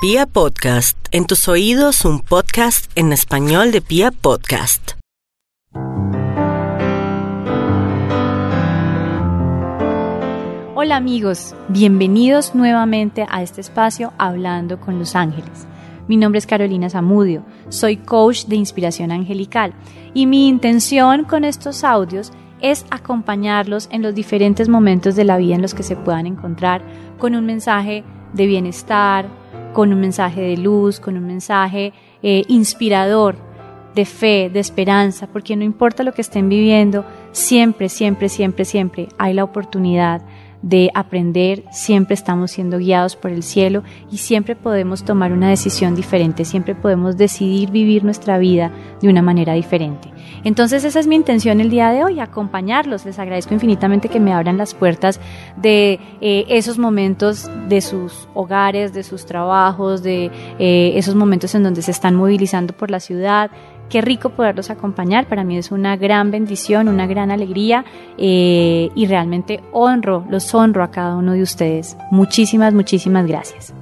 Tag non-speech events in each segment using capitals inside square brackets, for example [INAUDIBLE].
Pia Podcast, en tus oídos un podcast en español de Pia Podcast. Hola amigos, bienvenidos nuevamente a este espacio Hablando con los Ángeles. Mi nombre es Carolina Zamudio, soy coach de inspiración angelical y mi intención con estos audios es acompañarlos en los diferentes momentos de la vida en los que se puedan encontrar con un mensaje de bienestar, con un mensaje de luz, con un mensaje eh, inspirador, de fe, de esperanza, porque no importa lo que estén viviendo, siempre, siempre, siempre, siempre hay la oportunidad de aprender, siempre estamos siendo guiados por el cielo y siempre podemos tomar una decisión diferente, siempre podemos decidir vivir nuestra vida de una manera diferente. Entonces esa es mi intención el día de hoy, acompañarlos. Les agradezco infinitamente que me abran las puertas de eh, esos momentos de sus hogares, de sus trabajos, de eh, esos momentos en donde se están movilizando por la ciudad, Qué rico poderlos acompañar, para mí es una gran bendición, una gran alegría eh, y realmente honro, los honro a cada uno de ustedes. Muchísimas, muchísimas gracias.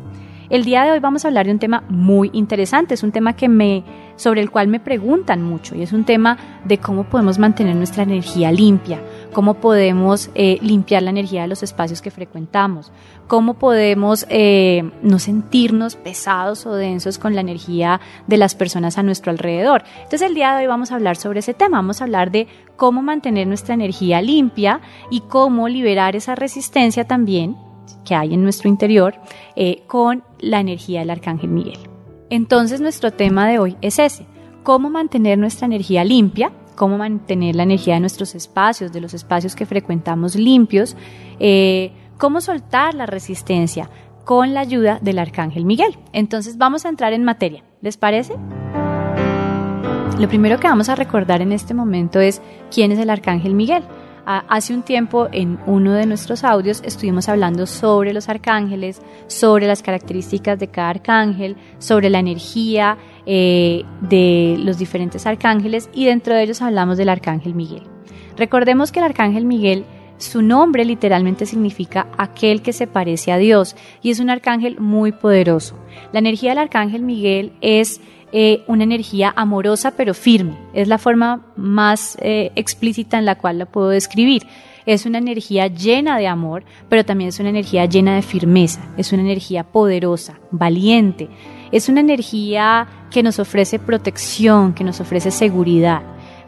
El día de hoy vamos a hablar de un tema muy interesante, es un tema que me, sobre el cual me preguntan mucho y es un tema de cómo podemos mantener nuestra energía limpia, cómo podemos eh, limpiar la energía de los espacios que frecuentamos, cómo podemos eh, no sentirnos pesados o densos con la energía de las personas a nuestro alrededor. Entonces el día de hoy vamos a hablar sobre ese tema, vamos a hablar de cómo mantener nuestra energía limpia y cómo liberar esa resistencia también que hay en nuestro interior eh, con la energía del Arcángel Miguel. Entonces nuestro tema de hoy es ese, cómo mantener nuestra energía limpia, cómo mantener la energía de nuestros espacios, de los espacios que frecuentamos limpios, eh, cómo soltar la resistencia con la ayuda del Arcángel Miguel. Entonces vamos a entrar en materia, ¿les parece? Lo primero que vamos a recordar en este momento es quién es el Arcángel Miguel. Hace un tiempo en uno de nuestros audios estuvimos hablando sobre los arcángeles, sobre las características de cada arcángel, sobre la energía eh, de los diferentes arcángeles y dentro de ellos hablamos del arcángel Miguel. Recordemos que el arcángel Miguel su nombre literalmente significa aquel que se parece a Dios y es un arcángel muy poderoso. La energía del arcángel Miguel es eh, una energía amorosa pero firme. Es la forma más eh, explícita en la cual la puedo describir. Es una energía llena de amor, pero también es una energía llena de firmeza. Es una energía poderosa, valiente. Es una energía que nos ofrece protección, que nos ofrece seguridad.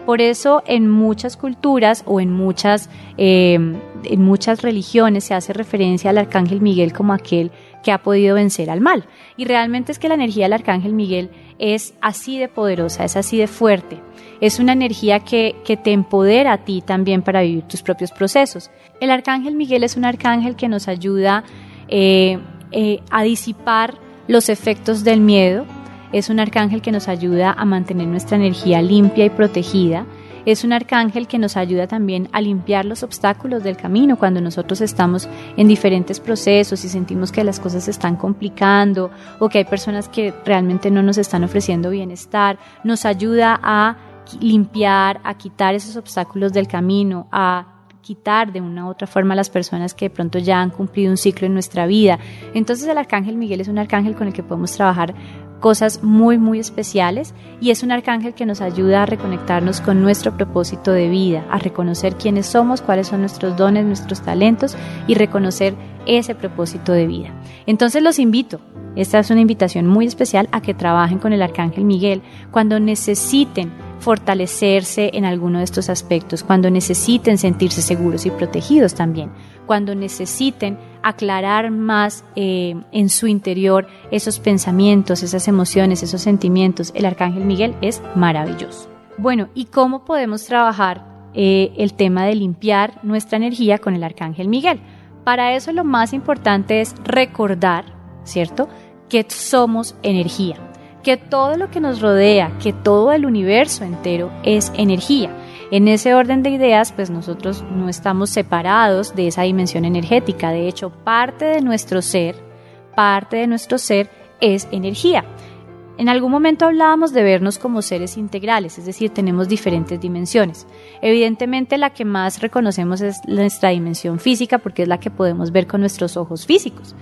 Por eso en muchas culturas o en muchas, eh, en muchas religiones se hace referencia al arcángel Miguel como aquel que ha podido vencer al mal. Y realmente es que la energía del arcángel Miguel es así de poderosa, es así de fuerte. Es una energía que, te empodera a ti también para vivir tus propios procesos. El arcángel Miguel es un arcángel que nos ayuda eh, eh, a disipar los efectos del miedo. Es un arcángel que nos ayuda a mantener nuestra energía limpia y protegida es un arcángel que nos ayuda también a limpiar los obstáculos del camino cuando nosotros estamos en diferentes procesos y sentimos que las cosas se están complicando o que hay personas que realmente no nos están ofreciendo bienestar. Nos ayuda a limpiar, a quitar esos obstáculos del camino, a quitar de una u otra forma a las personas que de pronto ya han cumplido un ciclo en nuestra vida. Entonces el arcángel Miguel es un arcángel con el que podemos trabajar cosas muy, muy especiales y es un arcángel que nos ayuda a reconectarnos con nuestro propósito de vida, a reconocer quiénes somos, cuáles son nuestros dones, nuestros talentos y reconocer ese propósito de vida. Entonces los invito, esta es una invitación muy especial a que trabajen con el arcángel Miguel cuando necesiten fortalecerse en alguno de estos aspectos, cuando necesiten sentirse seguros y protegidos también, cuando necesiten aclarar más eh, en su interior esos pensamientos, esas emociones, esos sentimientos. El Arcángel Miguel es maravilloso. Bueno, ¿y cómo podemos trabajar eh, el tema de limpiar nuestra energía con el Arcángel Miguel? Para eso lo más importante es recordar, ¿cierto? Que somos energía, que todo lo que nos rodea, que todo el universo entero es energía en ese orden de ideas, pues nosotros no estamos separados de esa dimensión energética. De hecho, parte de nuestro ser, parte de nuestro ser es energía. En algún momento hablábamos de vernos como seres integrales, es decir, tenemos diferentes dimensiones. Evidentemente la que más reconocemos es nuestra dimensión física porque es la que podemos ver con nuestros ojos físicos.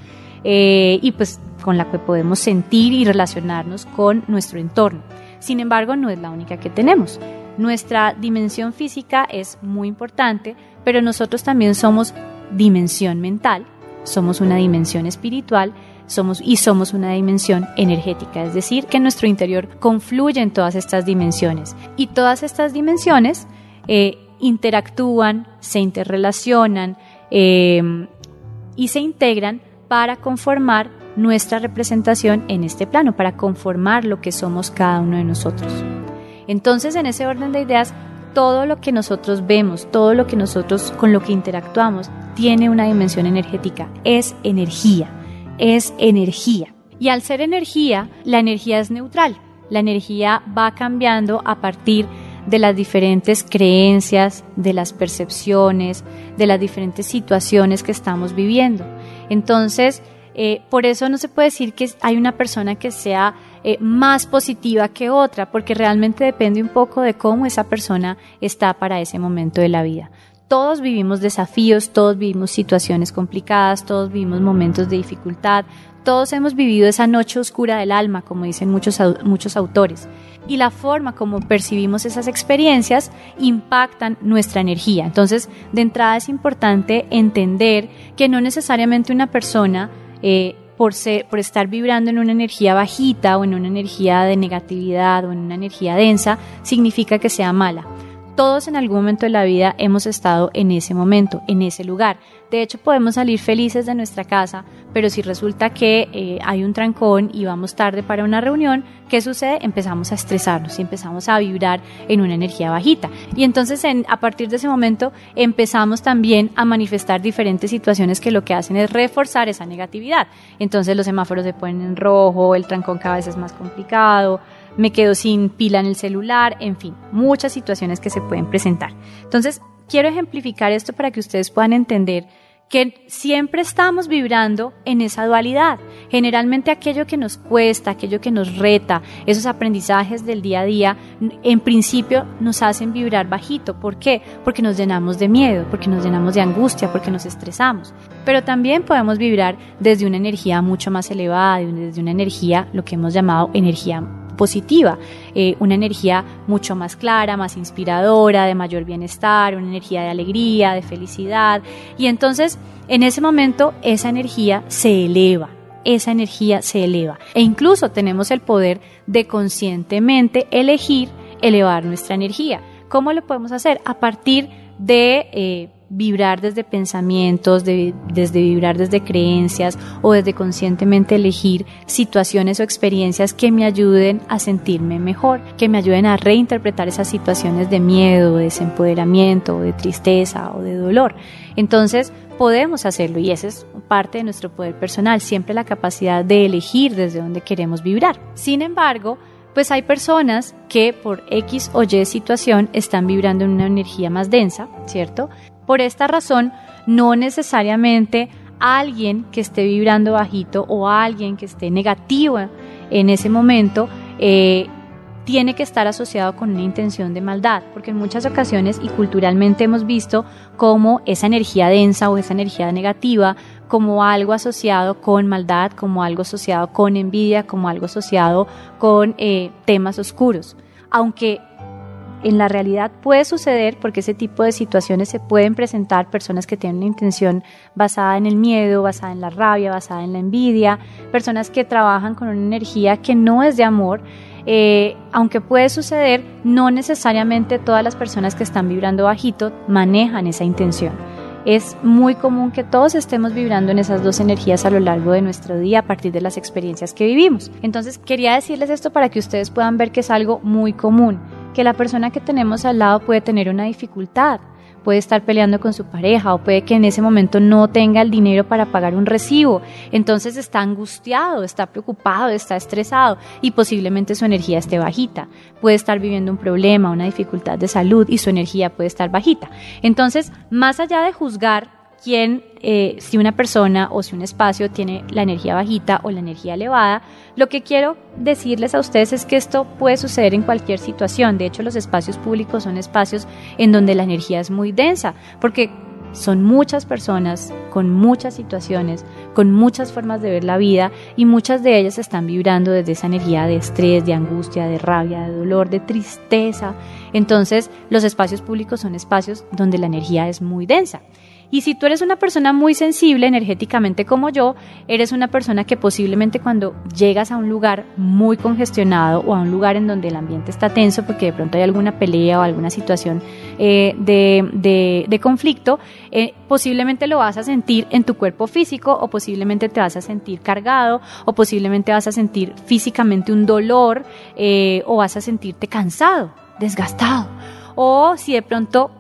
eh, y pues con la que podemos sentir y relacionarnos con nuestro entorno. Sin embargo, no es la única que tenemos. Nuestra dimensión física es muy importante, pero nosotros también somos dimensión mental, somos una dimensión espiritual somos y somos una dimensión energética, es decir, que nuestro interior confluyen todas estas dimensiones y todas estas dimensiones eh, interactúan, se interrelacionan eh, y se integran para conformar nuestra representación en este plano, para conformar lo que somos cada uno de nosotros. Entonces, en ese orden de ideas, todo lo que nosotros vemos, todo lo que nosotros con lo que interactuamos, tiene una dimensión energética, es energía, es energía. Y al ser energía, la energía es neutral. La energía va cambiando a partir de las diferentes creencias, de las percepciones, de las diferentes situaciones que estamos viviendo. Entonces, eh, por eso no se puede decir que hay una persona que sea eh, más positiva que otra, porque realmente depende un poco de cómo esa persona está para ese momento de la vida. Todos vivimos desafíos, todos vivimos situaciones complicadas, todos vivimos momentos de dificultad, todos hemos vivido esa noche oscura del alma, como dicen muchos, muchos autores. Y la forma como percibimos esas experiencias impactan nuestra energía. Entonces, de entrada es importante entender que no necesariamente una persona eh, por, por estar vibrando en una energía bajita o en una energía de negatividad o en una energía densa, significa que sea mala. Todos en algún momento de la vida hemos estado en ese momento, en ese lugar. De hecho, podemos salir felices de nuestra casa, pero si resulta que eh, hay un trancón y vamos tarde para una reunión, ¿qué sucede? Empezamos a estresarnos y empezamos a vibrar en una energía bajita. Y entonces, a partir de ese momento, empezamos también a manifestar diferentes situaciones que lo que hacen es reforzar esa negatividad. Entonces, los semáforos se ponen en rojo, el trancón cada vez es más complicado, me quedo sin pila en el celular, en fin, muchas situaciones que se pueden presentar. Entonces, quiero ejemplificar esto para que ustedes puedan entender que siempre estamos vibrando en esa dualidad. Generalmente aquello que nos cuesta, aquello que nos reta, esos aprendizajes del día a día, en principio nos hacen vibrar bajito. ¿Por qué? Porque nos llenamos de miedo, porque nos llenamos de angustia, porque nos estresamos. Pero también podemos vibrar desde una energía mucho más elevada, desde una energía, lo que hemos llamado energía positiva, eh, una energía mucho más clara, más inspiradora, de mayor bienestar, una energía de alegría, de felicidad. Y entonces, en ese momento, esa energía se eleva esa energía se eleva. E incluso tenemos el poder de conscientemente elegir elevar nuestra energía. ¿Cómo lo podemos hacer? A partir de eh, vibrar desde pensamientos, desde vibrar desde creencias o desde conscientemente elegir situaciones o experiencias que me ayuden a sentirme mejor, que me ayuden a reinterpretar esas situaciones de miedo, de desempoderamiento, de tristeza o de dolor. Entonces, podemos hacerlo y esa es parte de nuestro poder personal, siempre la capacidad de elegir desde dónde queremos vibrar. Sin embargo, pues hay personas que por X o Y situación están vibrando en una energía más densa, ¿cierto? Por esta razón, no necesariamente alguien que esté vibrando bajito o alguien que esté negativo en ese momento eh, tiene que estar asociado con una intención de maldad, porque en muchas ocasiones y culturalmente hemos visto como esa energía densa o esa energía negativa como algo asociado con maldad, como algo asociado con envidia, como algo asociado con eh, temas oscuros. Aunque en la realidad puede suceder porque ese tipo de situaciones se pueden presentar personas que tienen una intención basada en el miedo, basada en la rabia, basada en la envidia, personas que trabajan con una energía que no es de amor. Eh, aunque puede suceder, no necesariamente todas las personas que están vibrando bajito manejan esa intención. Es muy común que todos estemos vibrando en esas dos energías a lo largo de nuestro día a partir de las experiencias que vivimos. Entonces quería decirles esto para que ustedes puedan ver que es algo muy común que la persona que tenemos al lado puede tener una dificultad, puede estar peleando con su pareja o puede que en ese momento no tenga el dinero para pagar un recibo. Entonces está angustiado, está preocupado, está estresado y posiblemente su energía esté bajita. Puede estar viviendo un problema, una dificultad de salud y su energía puede estar bajita. Entonces, más allá de juzgar quién, eh, si una persona o si un espacio tiene la energía bajita o la energía elevada, lo que quiero decirles a ustedes es que esto puede suceder en cualquier situación. De hecho, los espacios públicos son espacios en donde la energía es muy densa, porque son muchas personas con muchas situaciones, con muchas formas de ver la vida y muchas de ellas están vibrando desde esa energía de estrés, de angustia, de rabia, de dolor, de tristeza. Entonces los espacios públicos son espacios donde la energía es muy densa. Y si tú eres una persona muy sensible energéticamente como yo, eres una persona que posiblemente cuando llegas a un lugar muy congestionado o a un lugar en donde el ambiente está tenso porque de pronto hay alguna pelea o alguna situación eh, de, conflicto, eh, posiblemente lo vas a sentir en tu cuerpo físico o posiblemente te vas a sentir cargado o posiblemente vas a sentir físicamente un dolor eh, o vas a sentirte cansado, desgastado. O si de pronto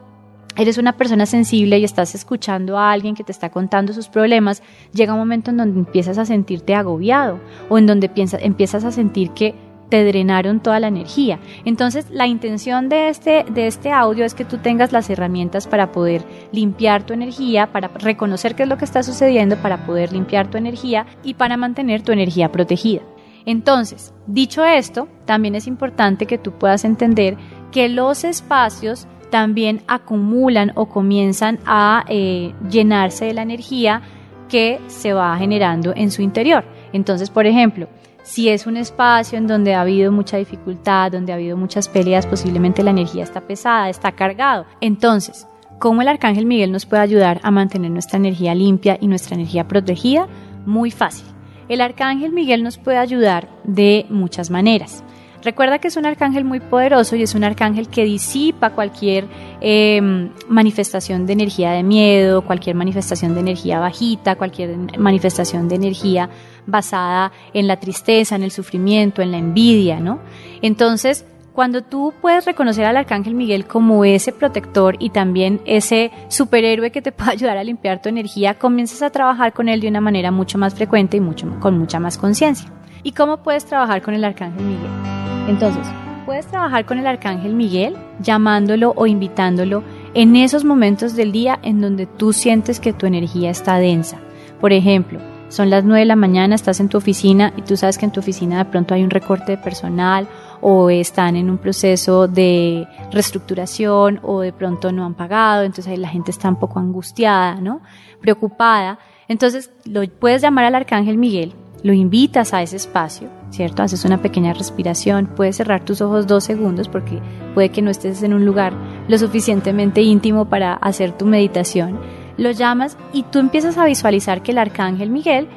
eres una persona sensible y estás escuchando a alguien que te está contando sus problemas, llega un momento en donde empiezas a sentirte agobiado o en donde empiezas a sentir que te drenaron toda la energía. Entonces, la intención de este, de este audio es que tú tengas las herramientas para poder limpiar tu energía, para reconocer qué es lo que está sucediendo, para poder limpiar tu energía y para mantener tu energía protegida. Entonces, dicho esto, también es importante que tú puedas entender que los espacios también acumulan o comienzan a eh, llenarse de la energía que se va generando en su interior. Entonces, por ejemplo, si es un espacio en donde ha habido mucha dificultad, donde ha habido muchas peleas, posiblemente la energía está pesada, está cargado. Entonces, ¿cómo el Arcángel Miguel nos puede ayudar a mantener nuestra energía limpia y nuestra energía protegida? Muy fácil. El Arcángel Miguel nos puede ayudar de muchas maneras. Recuerda que es un arcángel muy poderoso y es un arcángel que disipa cualquier em, manifestación de energía de miedo, cualquier manifestación de energía bajita, cualquier manifestación de energía basada en la tristeza, en el sufrimiento, en la envidia, ¿no? Entonces, cuando tú puedes reconocer al Arcángel Miguel como ese protector y también ese superhéroe que te [LAUGHS] puede ayudar a limpiar tu energía, comienzas a trabajar con él de una manera mucho más frecuente y mucho, con mucha más conciencia. ¿Y cómo puedes trabajar con el Arcángel Miguel? Entonces, puedes trabajar con el Arcángel Miguel llamándolo o invitándolo en esos momentos del día en donde tú sientes que tu energía está densa. Por ejemplo, son las 9 de la mañana, estás en tu oficina y tú sabes que en tu oficina de pronto hay un recorte de personal o están en un proceso de reestructuración o de pronto no han pagado, entonces la gente está un poco angustiada, ¿no? Preocupada. Entonces, lo puedes llamar al Arcángel Miguel lo invitas a ese espacio, ¿cierto? Haces una pequeña respiración, puedes cerrar tus ojos dos segundos porque puede que no estés en un lugar lo suficientemente íntimo para hacer tu meditación. Lo llamas y tú empiezas a visualizar que el arcángel Miguel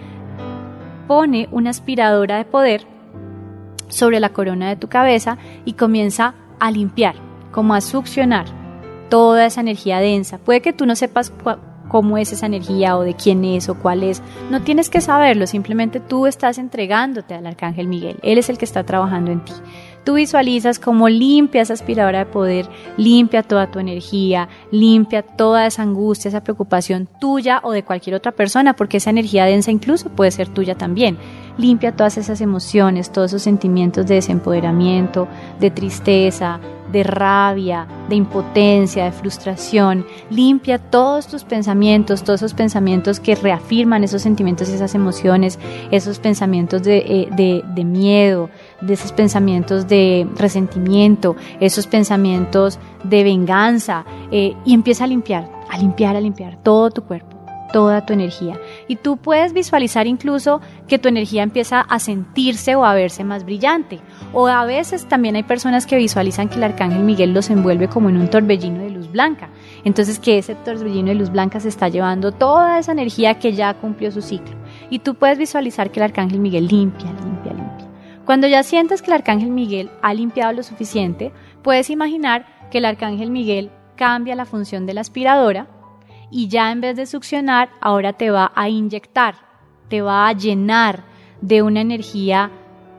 pone una aspiradora de poder sobre la corona de tu cabeza y comienza a limpiar, como a succionar toda esa energía densa. Puede que tú no sepas cómo es esa energía o de quién es o cuál es. No tienes que saberlo, simplemente tú estás entregándote al Arcángel Miguel. Él es el que está trabajando en ti. Tú visualizas cómo limpia esa aspiradora de poder, limpia toda tu energía, limpia toda esa angustia, esa preocupación tuya o de cualquier otra persona, porque esa energía densa incluso puede ser tuya también. Limpia todas esas emociones, todos esos sentimientos de desempoderamiento, de tristeza, de rabia, de impotencia, de frustración. Limpia todos tus pensamientos, todos esos pensamientos que reafirman esos sentimientos, esas emociones, esos pensamientos de, eh, de, miedo, de esos pensamientos de resentimiento, esos pensamientos de venganza, eh, y empieza a limpiar, a limpiar, a limpiar todo tu cuerpo toda tu energía. Y tú puedes visualizar incluso que tu energía empieza a sentirse o a verse más brillante. O a veces también hay personas que visualizan que el arcángel Miguel los envuelve como en un torbellino de luz blanca. Entonces que ese torbellino de luz blanca se está llevando toda esa energía que ya cumplió su ciclo. Y tú puedes visualizar que el arcángel Miguel limpia, limpia, limpia. Cuando ya sientes que el arcángel Miguel ha limpiado lo suficiente, puedes imaginar que el arcángel Miguel cambia la función de la aspiradora y ya en vez de succionar, ahora te va a inyectar, te va a llenar de una energía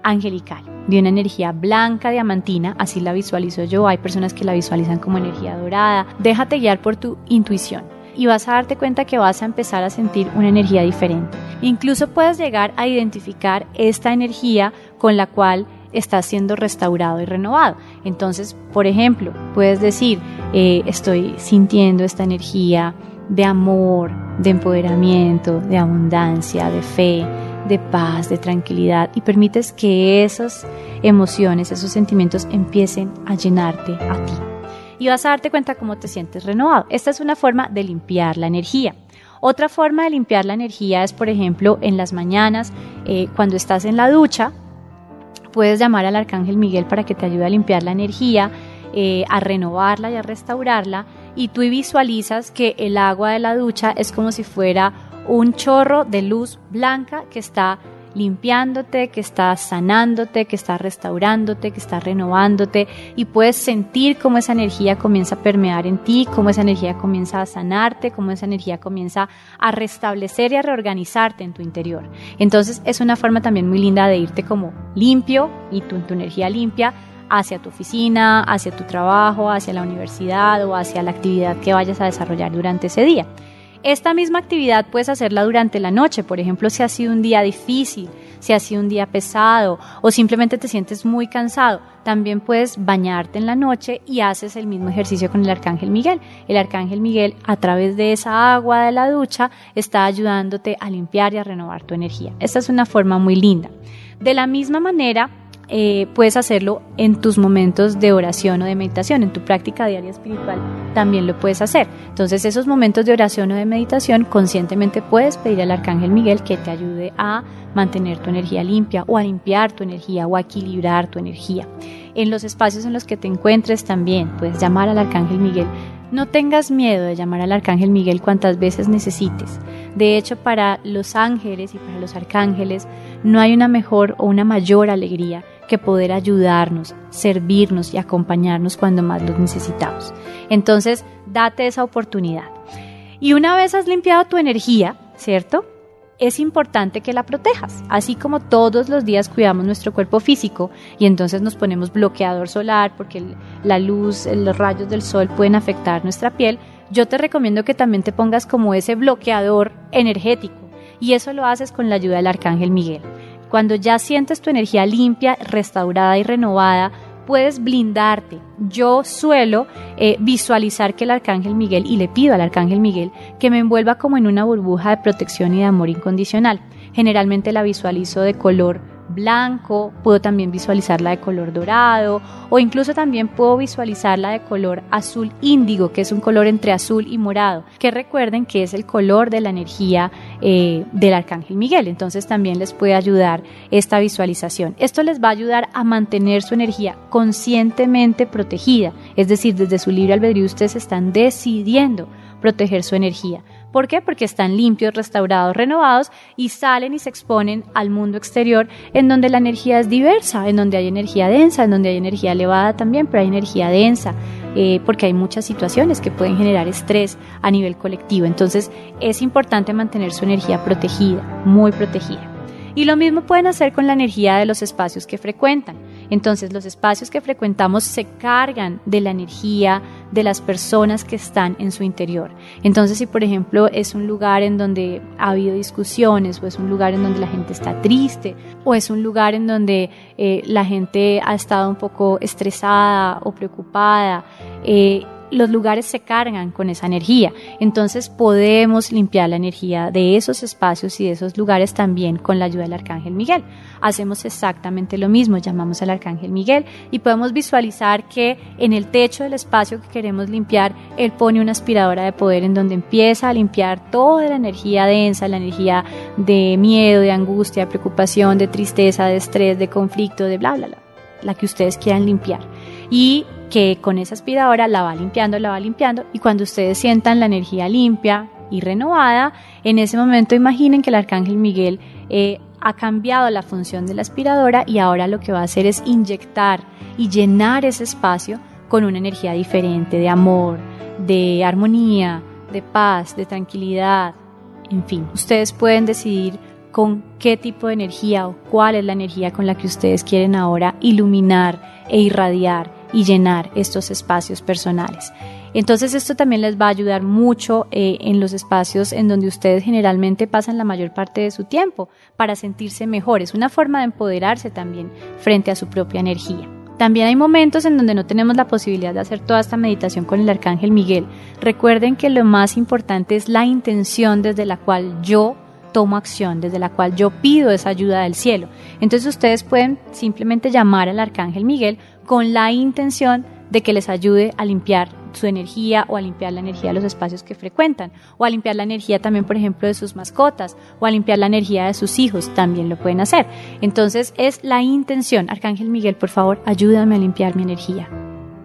angelical, de una energía blanca diamantina, así la visualizo yo, hay personas que la visualizan como energía dorada, déjate guiar por tu intuición y vas a darte cuenta que vas a empezar a sentir una energía diferente. Incluso puedes llegar a identificar esta energía con la cual estás siendo restaurado y renovado. Entonces, por ejemplo, puedes decir, eh, estoy sintiendo esta energía de amor, de empoderamiento, de abundancia, de fe, de paz, de tranquilidad y permites que esas emociones, esos sentimientos empiecen a llenarte a ti. y vas a darte cuenta cómo te sientes renovado. Esta es una forma de limpiar la energía. Otra forma de limpiar la energía es, por ejemplo, en las mañanas, eh, cuando estás en la ducha, puedes llamar al Arcángel Miguel para que te ayude a limpiar la energía, eh, a renovarla y a restaurarla. Y tú visualizas que el agua de la ducha es como si fuera un chorro de luz blanca que está limpiándote, que está sanándote, que está restaurándote, que está renovándote y puedes sentir cómo esa energía comienza a permear en ti, cómo esa energía comienza a sanarte, cómo esa energía comienza a restablecer y a reorganizarte en tu interior. Entonces es una forma también muy linda de irte como limpio y tu, tu energía limpia hacia tu oficina, hacia tu trabajo, hacia la universidad o hacia la actividad que vayas a desarrollar durante ese día. Esta misma actividad puedes hacerla durante la noche, por ejemplo, si ha sido un día difícil, si ha sido un día pesado o simplemente te sientes muy cansado, también puedes bañarte en la noche y haces el mismo ejercicio con el Arcángel Miguel. El Arcángel Miguel, a través de esa agua de la ducha, está ayudándote a limpiar y a renovar tu energía. Esta es una forma muy linda. De la misma manera, eh, puedes hacerlo en tus momentos de oración o de meditación, en tu práctica diaria espiritual también lo puedes hacer. Entonces esos momentos de oración o de meditación conscientemente puedes pedir al Arcángel Miguel que te ayude a mantener tu energía limpia o a limpiar tu energía o a equilibrar tu energía. En los espacios en los que te encuentres también puedes llamar al Arcángel Miguel no tengas miedo de llamar al Arcángel Miguel cuantas veces necesites. De hecho, para los ángeles y para los arcángeles no hay una mejor o una mayor alegría que poder ayudarnos, servirnos y acompañarnos cuando más los necesitamos. Entonces, date esa oportunidad. Y una vez has limpiado tu energía, ¿cierto? Es importante que la protejas, así como todos los días cuidamos nuestro cuerpo físico y entonces nos ponemos bloqueador solar porque la luz, los rayos del sol pueden afectar nuestra piel, yo te recomiendo que también te pongas como ese bloqueador energético y eso lo haces con la ayuda del arcángel Miguel. Cuando ya sientes tu energía limpia, restaurada y renovada, puedes blindarte. Yo suelo eh, visualizar que el Arcángel Miguel, y le pido al Arcángel Miguel, que me envuelva como en una burbuja de protección y de amor incondicional. Generalmente la visualizo de color blanco, puedo también visualizarla de color dorado o incluso también puedo visualizarla de color azul índigo, que es un color entre azul y morado, que recuerden que es el color de la energía eh, del arcángel Miguel. Entonces también les puede ayudar esta visualización. Esto les va a ayudar a mantener su energía conscientemente protegida, es decir, desde su libre albedrío ustedes están decidiendo proteger su energía. ¿Por qué? Porque están limpios, restaurados, renovados y salen y se exponen al mundo exterior en donde la energía es diversa, en donde hay energía densa, en donde hay energía elevada también, pero hay energía densa, eh, porque hay muchas situaciones que pueden generar estrés a nivel colectivo. Entonces es importante mantener su energía protegida, muy protegida. Y lo mismo pueden hacer con la energía de los espacios que frecuentan. Entonces los espacios que frecuentamos se cargan de la energía de las personas que están en su interior. Entonces si por ejemplo es un lugar en donde ha habido discusiones o es un lugar en donde la gente está triste o es un lugar en donde eh, la gente ha estado un poco estresada o preocupada, eh, los lugares se cargan con esa energía. Entonces podemos limpiar la energía de esos espacios y de esos lugares también con la ayuda del Arcángel Miguel. Hacemos exactamente lo mismo, llamamos al Arcángel Miguel y podemos visualizar que en el techo del espacio que queremos limpiar, él pone una aspiradora de poder en donde empieza a limpiar toda la energía densa, la energía de miedo, de angustia, de preocupación, de tristeza, de estrés, de conflicto, de bla, bla, bla, la que ustedes quieran limpiar. Y que con esa aspiradora la va limpiando, la va limpiando y cuando ustedes sientan la energía limpia y renovada, en ese momento imaginen que el arcángel Miguel eh, ha cambiado la función de la aspiradora y ahora lo que va a hacer es inyectar y llenar ese espacio con una energía diferente de amor, de armonía, de paz, de tranquilidad, en fin, ustedes pueden decidir con qué tipo de energía o cuál es la energía con la que ustedes quieren ahora iluminar e irradiar y llenar estos espacios personales. Entonces esto también les va a ayudar mucho eh, en los espacios en donde ustedes generalmente pasan la mayor parte de su tiempo para sentirse mejores, una forma de empoderarse también frente a su propia energía. También hay momentos en donde no tenemos la posibilidad de hacer toda esta meditación con el Arcángel Miguel. Recuerden que lo más importante es la intención desde la cual yo tomo acción, desde la cual yo pido esa ayuda del cielo. Entonces ustedes pueden simplemente llamar al Arcángel Miguel con la intención de que les ayude a limpiar su energía o a limpiar la energía de los espacios que frecuentan o a limpiar la energía también, por ejemplo, de sus mascotas o a limpiar la energía de sus hijos, también lo pueden hacer. Entonces es la intención. Arcángel Miguel, por favor, ayúdame a limpiar mi energía.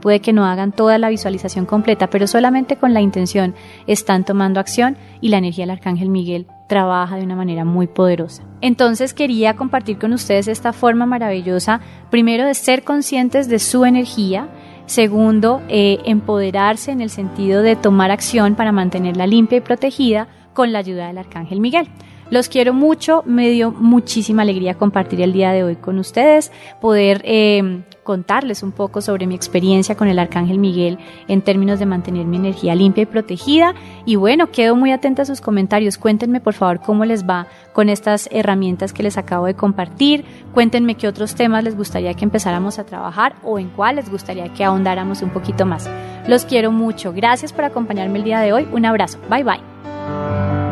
Puede que no hagan toda la visualización completa, pero solamente con la intención están tomando acción y la energía del Arcángel Miguel trabaja de una manera muy poderosa. Entonces quería compartir con ustedes esta forma maravillosa, primero de ser conscientes de su energía, segundo, eh, empoderarse en el sentido de tomar acción para mantenerla limpia y protegida con la ayuda del Arcángel Miguel. Los quiero mucho, me dio muchísima alegría compartir el día de hoy con ustedes, poder eh, contarles un poco sobre mi experiencia con el Arcángel Miguel en términos de mantener mi energía limpia y protegida. Y bueno, quedo muy atenta a sus comentarios. Cuéntenme por favor cómo les va con estas herramientas que les acabo de compartir. Cuéntenme qué otros temas les gustaría que empezáramos a trabajar o en cuál les gustaría que ahondáramos un poquito más. Los quiero mucho. Gracias por acompañarme el día de hoy. Un abrazo. Bye bye.